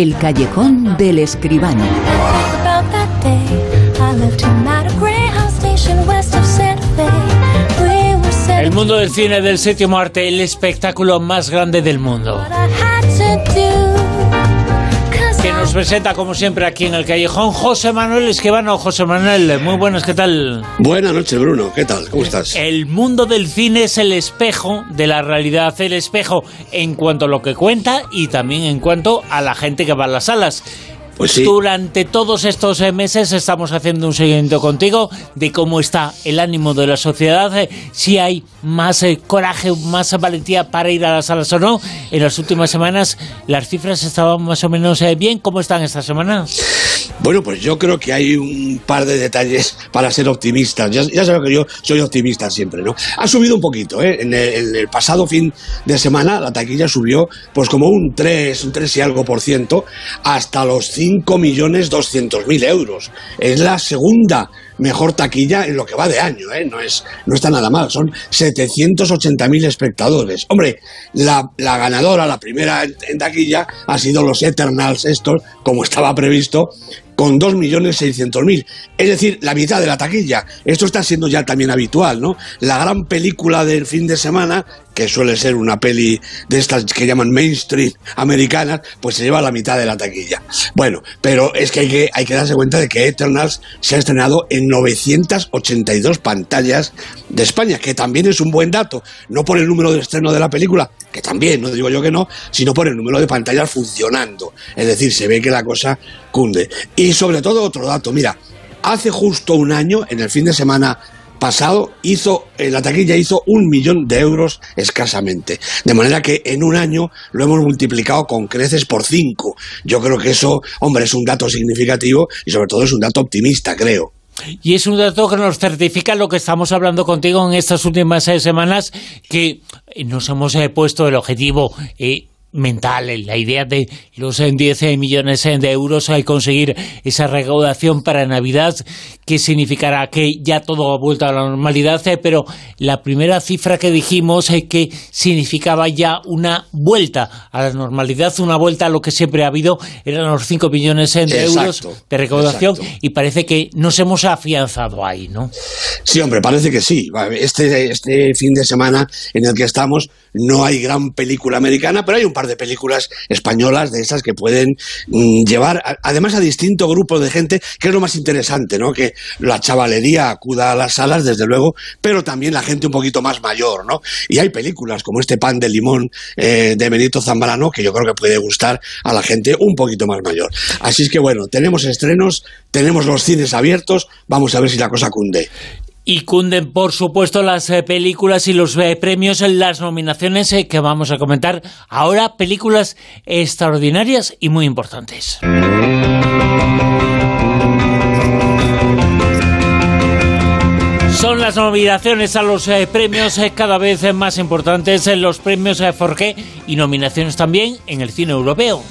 El callejón del escribano. El mundo del cine del séptimo arte, el espectáculo más grande del mundo nos presenta como siempre aquí en el callejón José Manuel Esquivano. José Manuel, muy buenas, ¿qué tal? Buenas noches, Bruno, ¿qué tal? ¿Cómo estás? El mundo del cine es el espejo de la realidad, el espejo en cuanto a lo que cuenta y también en cuanto a la gente que va a las salas. Pues. Durante todos estos eh, meses estamos haciendo un seguimiento contigo de cómo está el ánimo de la sociedad, eh, si hay más eh, coraje, más valentía para ir a las salas o no. En las últimas semanas las cifras estaban más o menos bien. ¿Cómo están esta semana? Bueno, pues yo creo que hay un par de detalles para ser optimistas. Ya, sabes que yo soy optimista siempre, ¿no? Ha subido un poquito, ¿eh? En el, en el pasado fin de semana la taquilla subió pues como un 3, un 3 y algo por ciento hasta los 5 5.200.000 euros. Es la segunda mejor taquilla en lo que va de año, ¿eh? no, es, no está nada mal, son 780.000 espectadores. Hombre, la, la, ganadora, la primera en, taquilla, ha sido los Eternals estos, como estaba previsto, con 2.600.000. Es decir, la mitad de la taquilla. Esto está siendo ya también habitual, ¿no? La gran película del fin de semana, que suele ser una peli de estas que llaman mainstream americanas, pues se lleva la mitad de la taquilla. Bueno, pero es que hay que, hay que darse cuenta de que Eternals se ha estrenado en 982 pantallas de España, que también es un buen dato, no por el número de estreno de la película, que también, no digo yo que no, sino por el número de pantallas funcionando. Es decir, se ve que la cosa cunde. Y sobre todo otro dato, mira, hace justo un año, en el fin de semana pasado hizo, en la taquilla hizo un millón de euros escasamente. De manera que en un año lo hemos multiplicado con creces por cinco. Yo creo que eso, hombre, es un dato significativo y sobre todo es un dato optimista, creo. Y es un dato que nos certifica lo que estamos hablando contigo en estas últimas eh, semanas, que nos hemos eh, puesto el objetivo eh, mental, la idea de los 10 millones de euros y conseguir esa recaudación para Navidad, que significará que ya todo ha vuelto a la normalidad, pero la primera cifra que dijimos es que significaba ya una vuelta a la normalidad, una vuelta a lo que siempre ha habido, eran los 5 millones de Exacto, euros de recaudación exacto. y parece que nos hemos afianzado ahí, ¿no? Sí, hombre, parece que sí. Este, este fin de semana en el que estamos no hay gran película americana, pero hay un de películas españolas de esas que pueden mm, llevar, además a distintos grupos de gente, que es lo más interesante, ¿no? Que la chavalería acuda a las salas, desde luego, pero también la gente un poquito más mayor, ¿no? Y hay películas como este Pan de Limón eh, de Benito Zambrano, que yo creo que puede gustar a la gente un poquito más mayor. Así es que bueno, tenemos estrenos, tenemos los cines abiertos, vamos a ver si la cosa cunde. Y cunden, por supuesto, las eh, películas y los eh, premios, las nominaciones eh, que vamos a comentar. Ahora, películas extraordinarias y muy importantes. Son las nominaciones a los premios cada vez más importantes, los premios Forqué y nominaciones también en el cine europeo.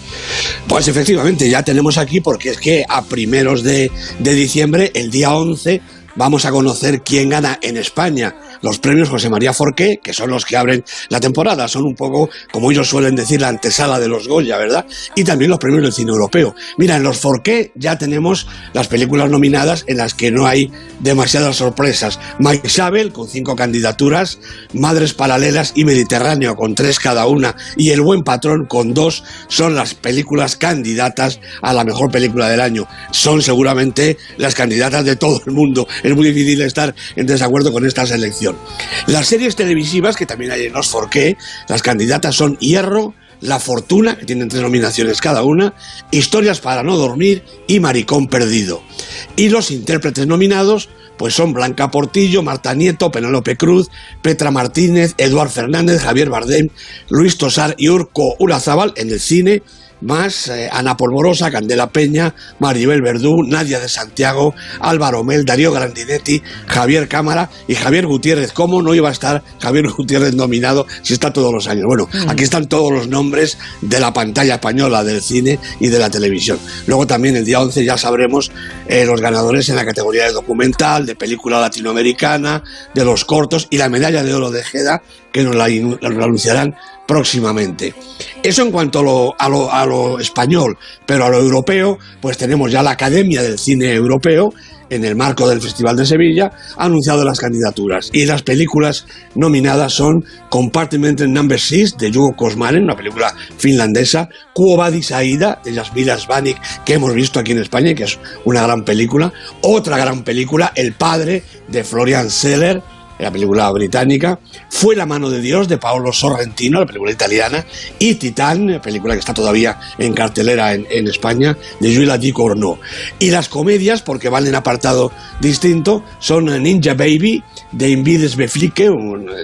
Pues efectivamente, ya tenemos aquí, porque es que a primeros de, de diciembre, el día 11, vamos a conocer quién gana en España los premios José María Forqué, que son los que abren la temporada, son un poco, como ellos suelen decir, la antesala de los Goya, ¿verdad? Y también los premios del cine europeo. Mira, en los Forqué ya tenemos las películas nominadas en las que no hay demasiadas sorpresas. Maisabel, con cinco candidaturas, Madres Paralelas y Mediterráneo, con tres cada una, y El Buen Patrón, con dos, son las películas candidatas a la mejor película del año. Son seguramente las candidatas de todo el mundo. Es muy difícil estar en desacuerdo con esta selección. Las series televisivas, que también hay en los Forqué, las candidatas son Hierro, La Fortuna, que tienen tres nominaciones cada una, Historias para no dormir y Maricón Perdido. Y los intérpretes nominados pues son Blanca Portillo, Marta Nieto, Penélope Cruz, Petra Martínez, Eduard Fernández, Javier Bardem, Luis Tosar y Urco Urazábal en el cine, más eh, Ana Polvorosa, Candela Peña, Maribel Verdú, Nadia de Santiago, Álvaro Mel, Darío Grandinetti, Javier Cámara y Javier Gutiérrez. ¿Cómo no iba a estar Javier Gutiérrez nominado si está todos los años? Bueno, aquí están todos los nombres de la pantalla española, del cine y de la televisión. Luego también el día 11 ya sabremos eh, los ganadores en la categoría de documental, de película latinoamericana, de los cortos y la medalla de oro de Jeda que nos la, anunciarán próximamente. Eso en cuanto a lo, español, pero a lo europeo, pues tenemos ya la Academia del Cine Europeo, en el marco del Festival de Sevilla, anunciado las candidaturas. Y las películas nominadas son Compartment Number 6 de Yugo Kosmanen, una película finlandesa, Kuobadis Aida de Jasmila Svanik, que hemos visto aquí en España y que es una gran película. Otra gran película, El Padre de Florian Seller, la película británica, Fue la mano de Dios de Paolo Sorrentino, la película italiana, y Titán, película que está todavía en cartelera en, España, de Julia Di Corno. Y las comedias, porque van en apartado distinto, son Ninja Baby de Invides Beflicke,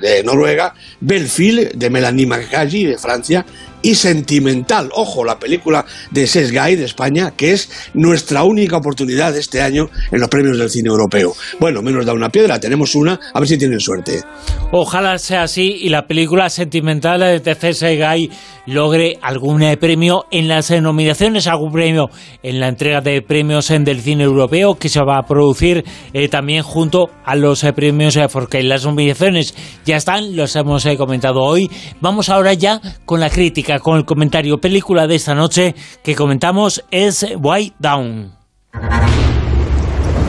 de Noruega, Belfil de Melanie McCaggy de Francia y sentimental. Ojo, la película de Sesgay de España, que es nuestra única oportunidad este año en los premios del cine europeo. Bueno, menos da una piedra, tenemos una, a ver si tienen suerte. Ojalá sea así y la película sentimental de Sesgay logre algún eh, premio en las eh, nominaciones, algún premio en la entrega de premios en del cine europeo que se va a producir eh, también junto a los premios porque las nominaciones ya están, los hemos comentado hoy. Vamos ahora ya con la crítica con el comentario película de esta noche que comentamos es White Down.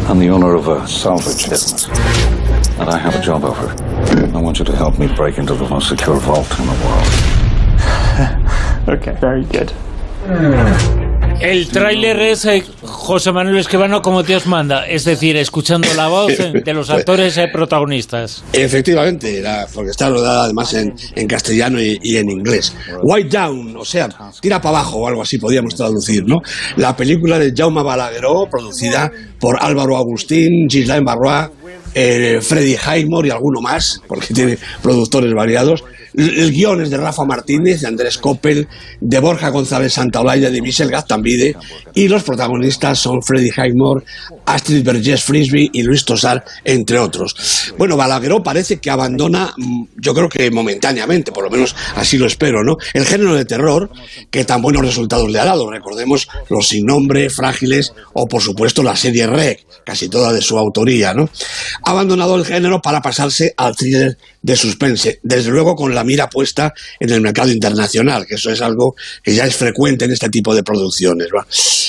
I'm the owner of a salvage business, and I have a job offer. I want you to help me break into the most secure vault in the world. okay, very good. El tráiler es eh, José Manuel Esquivano como Dios manda, es decir, escuchando la voz de los pues, actores eh, protagonistas. Efectivamente, porque está rodada además en, castellano y, en inglés. White Down, o sea, tira para abajo o algo así podríamos traducir, ¿no? La película de Jaume Balagueró, producida por Álvaro Agustín, Gislain Barrois, eh, Freddy Highmore y alguno más, porque tiene productores variados. El guion es de Rafa Martínez, de Andrés Coppel, de Borja González Santaolalla, de Michel Gaztambide, y los protagonistas son Freddy Highmore, Astrid Bergés Frisby y Luis Tosar, entre otros. Bueno, Balagueró parece que abandona, mm, yo creo que momentáneamente, por lo menos así lo espero, ¿no? El género de terror, que tan buenos resultados le ha dado. Recordemos Los Sin Nombre, Frágiles, o por supuesto la serie Rec, casi toda de su autoría, ¿no? Ha abandonado el género para pasarse al thriller de suspense, desde luego con la mira puesta en el mercado internacional, que eso es algo que ya es frecuente en este tipo de producciones.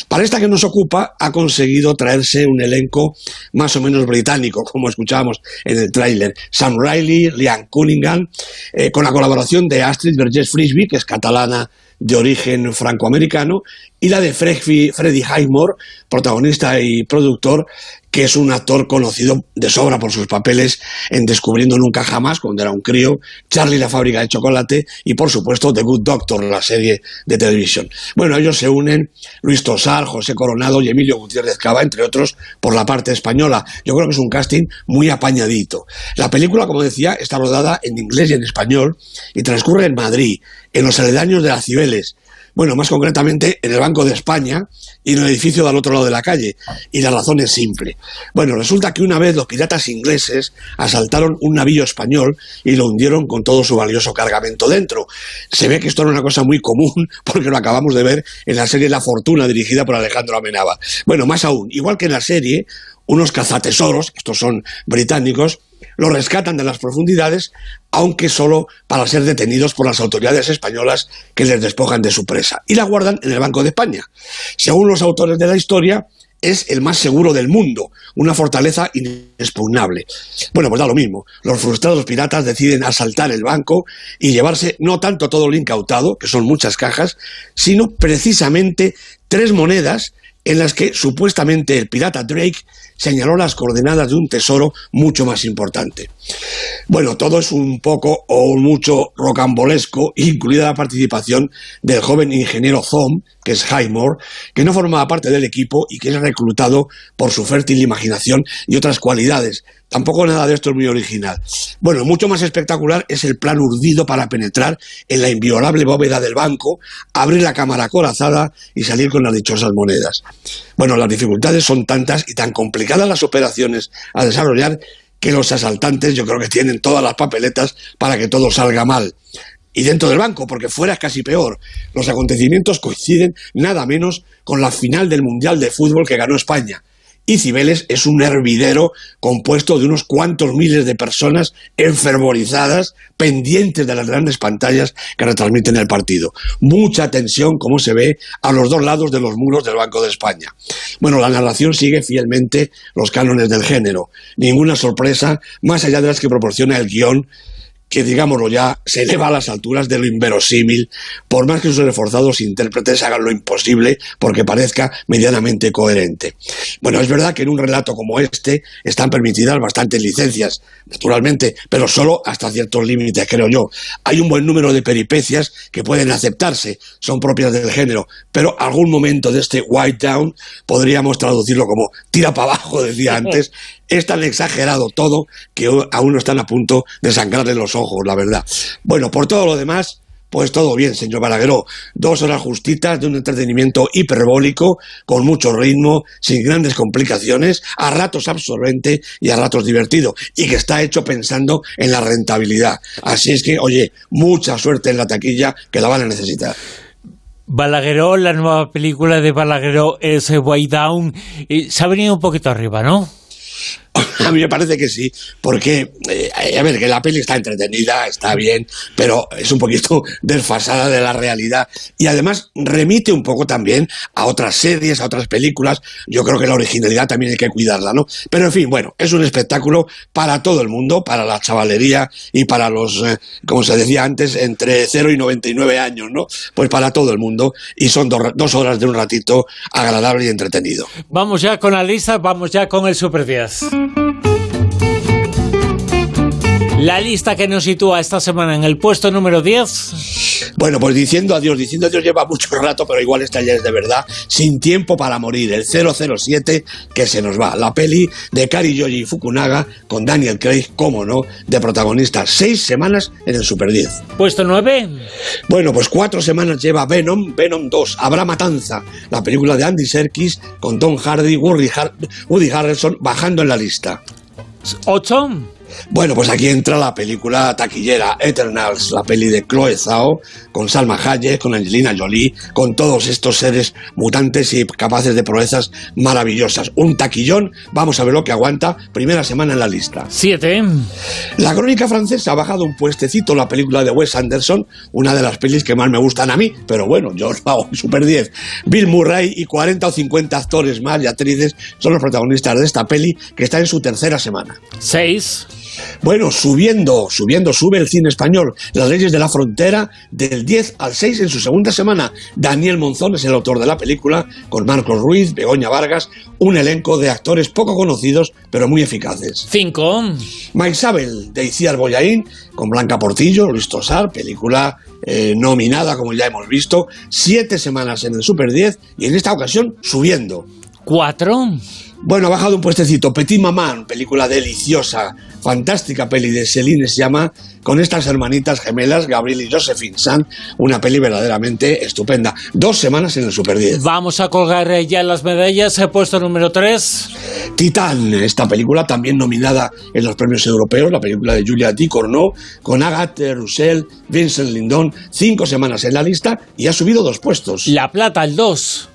Para esta que nos ocupa, ha conseguido traerse un elenco más o menos británico, como escuchábamos en el tráiler. Sam Riley, Liam Cunningham, eh, con la colaboración de Astrid Vergés Frisby, que es catalana de origen francoamericano, y la de Freddy Highmore, protagonista y productor, que es un actor conocido de sobra por sus papeles en Descubriendo Nunca Jamás, cuando era un crío, Charlie la fábrica de chocolate y, por supuesto, The Good Doctor, la serie de televisión. Bueno, ellos se unen Luis Tosar, José Coronado y Emilio Gutiérrez Cava, entre otros, por la parte española. Yo creo que es un casting muy apañadito. La película, como decía, está rodada en inglés y en español y transcurre en Madrid, en los aledaños de Cibeles, bueno, más concretamente en el Banco de España y en el edificio del otro lado de la calle. Y la razón es simple. Bueno, resulta que una vez los piratas ingleses asaltaron un navío español y lo hundieron con todo su valioso cargamento dentro. Se ve que esto era una cosa muy común porque lo acabamos de ver en la serie La Fortuna dirigida por Alejandro Amenaba. Bueno, más aún, igual que en la serie, unos cazatesoros, estos son británicos, lo rescatan de las profundidades, aunque solo para ser detenidos por las autoridades españolas que les despojan de su presa, y la guardan en el Banco de España. Según los autores de la historia, es el más seguro del mundo, una fortaleza inexpugnable. Bueno, pues da lo mismo. Los frustrados piratas deciden asaltar el banco y llevarse no tanto todo lo incautado, que son muchas cajas, sino precisamente tres monedas en las que supuestamente el pirata Drake señaló las coordenadas de un tesoro mucho más importante. Bueno, todo es un poco o mucho rocambolesco, incluida la participación del joven ingeniero Zom, que es Highmore, que no formaba parte del equipo y que es reclutado por su fértil imaginación y otras cualidades, Tampoco nada de esto es muy original. Bueno, mucho más espectacular es el plan urdido para penetrar en la inviolable bóveda del banco, abrir la cámara acorazada y salir con las dichosas monedas. Bueno, las dificultades son tantas y tan complicadas las operaciones a desarrollar que los asaltantes yo creo que tienen todas las papeletas para que todo salga mal. Y dentro del banco, porque fuera es casi peor. Los acontecimientos coinciden nada menos con la final del Mundial de Fútbol que ganó España y Cibeles es un hervidero compuesto de unos cuantos miles de personas enfervorizadas, pendientes de las grandes pantallas que retransmiten el partido. Mucha tensión, como se ve, a los dos lados de los muros del Banco de España. Bueno, la narración sigue fielmente los cánones del género. Ninguna sorpresa, más allá de las que proporciona el guion que digámoslo ya, se eleva a las alturas de lo inverosímil, por más que sus reforzados intérpretes hagan lo imposible porque parezca medianamente coherente. Bueno, es verdad que en un relato como este están permitidas bastantes licencias, naturalmente, pero solo hasta ciertos límites, creo yo. Hay un buen número de peripecias que pueden aceptarse, son propias del género, pero algún momento de este white down podríamos traducirlo como tira para abajo, decía antes, es tan exagerado todo que aún no están a punto de sangrarle los ojos, la verdad. Bueno, por todo lo demás, pues todo bien, señor Balagueró. Dos horas justitas de un entretenimiento hiperbólico, con mucho ritmo, sin grandes complicaciones, a ratos absorbente y a ratos divertido, y que está hecho pensando en la rentabilidad. Así es que, oye, mucha suerte en la taquilla, que la van a necesitar. Balagueró, la nueva película de Balagueró es Way Down, se ha venido un poquito arriba, ¿no? A mí me parece que sí, porque, eh, a ver, que la peli está entretenida, está bien, pero es un poquito desfasada de la realidad. Y además remite un poco también a otras series, a otras películas. Yo creo que la originalidad también hay que cuidarla, ¿no? Pero en fin, bueno, es un espectáculo para todo el mundo, para la chavalería y para los, eh, como se decía antes, entre 0 y 99 años, ¿no? Pues para todo el mundo. Y son dos horas de un ratito agradable y entretenido. Vamos ya con la lista, vamos ya con el Super 10. La lista que nos sitúa esta semana en el puesto número 10. Bueno, pues diciendo adiós, diciendo adiós lleva mucho rato, pero igual esta ya es de verdad. Sin tiempo para morir, el 007 que se nos va. La peli de Kari Yoji Fukunaga con Daniel Craig, como no, de protagonista. Seis semanas en el Super 10. Puesto 9. Bueno, pues cuatro semanas lleva Venom, Venom 2, Habrá Matanza, la película de Andy Serkis con Tom Hardy, Woody Harrelson bajando en la lista. 8. Bueno, pues aquí entra la película taquillera Eternals, la peli de Chloe Zhao, con Salma Hayek, con Angelina Jolie, con todos estos seres mutantes y capaces de proezas maravillosas. Un taquillón, vamos a ver lo que aguanta, primera semana en la lista. Siete. La crónica francesa ha bajado un puestecito la película de Wes Anderson, una de las pelis que más me gustan a mí, pero bueno, yo os pago super 10. Bill Murray y 40 o 50 actores más y actrices son los protagonistas de esta peli que está en su tercera semana. Seis. Bueno, subiendo, subiendo, sube el cine español. Las leyes de la frontera del 10 al 6 en su segunda semana. Daniel Monzón es el autor de la película, con Marcos Ruiz, Begoña Vargas, un elenco de actores poco conocidos, pero muy eficaces. 5. Isabel, de Iciar Boyaín, con Blanca Portillo, Luis Tosar, película eh, nominada, como ya hemos visto, siete semanas en el Super 10 y en esta ocasión subiendo. 4. Bueno, ha bajado un puestecito. Petit Maman, película deliciosa, fantástica peli de Celine se llama, con estas hermanitas gemelas, Gabriel y Josephine San, una peli verdaderamente estupenda. Dos semanas en el Super 10. Vamos a colgar ya las medallas. He puesto número 3. Titán, esta película también nominada en los premios europeos, la película de Julia Corneau, con Agathe Roussel, Vincent Lindon, cinco semanas en la lista y ha subido dos puestos. La Plata, el 2.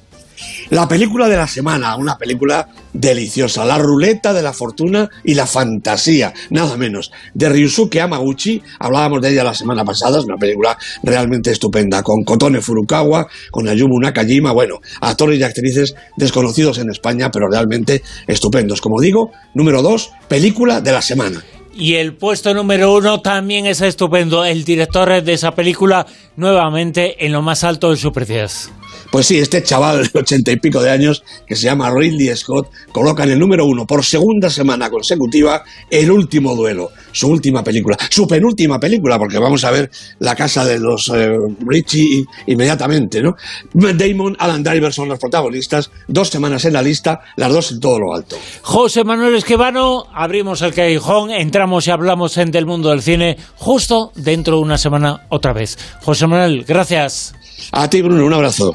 La película de la semana, una película deliciosa, La ruleta de la fortuna y la fantasía, nada menos, de Ryusuke Amaguchi, hablábamos de ella la semana pasada, es una película realmente estupenda, con Kotone Furukawa, con Ayumu Nakajima, bueno, actores y actrices desconocidos en España, pero realmente estupendos. Como digo, número dos, película de la semana. Y el puesto número uno también es estupendo, el director de esa película, nuevamente en lo más alto de su precios. Pues sí, este chaval de ochenta y pico de años, que se llama Ridley Scott, coloca en el número uno por segunda semana consecutiva El último duelo, su última película, su penúltima película, porque vamos a ver La casa de los eh, Richie inmediatamente, ¿no? Damon, Alan Driver son los protagonistas, dos semanas en la lista, las dos en todo lo alto. José Manuel Esquivano, abrimos el callejón, entramos y hablamos en del mundo del cine justo dentro de una semana otra vez. José Manuel, gracias. A ti, Bruno, un abrazo.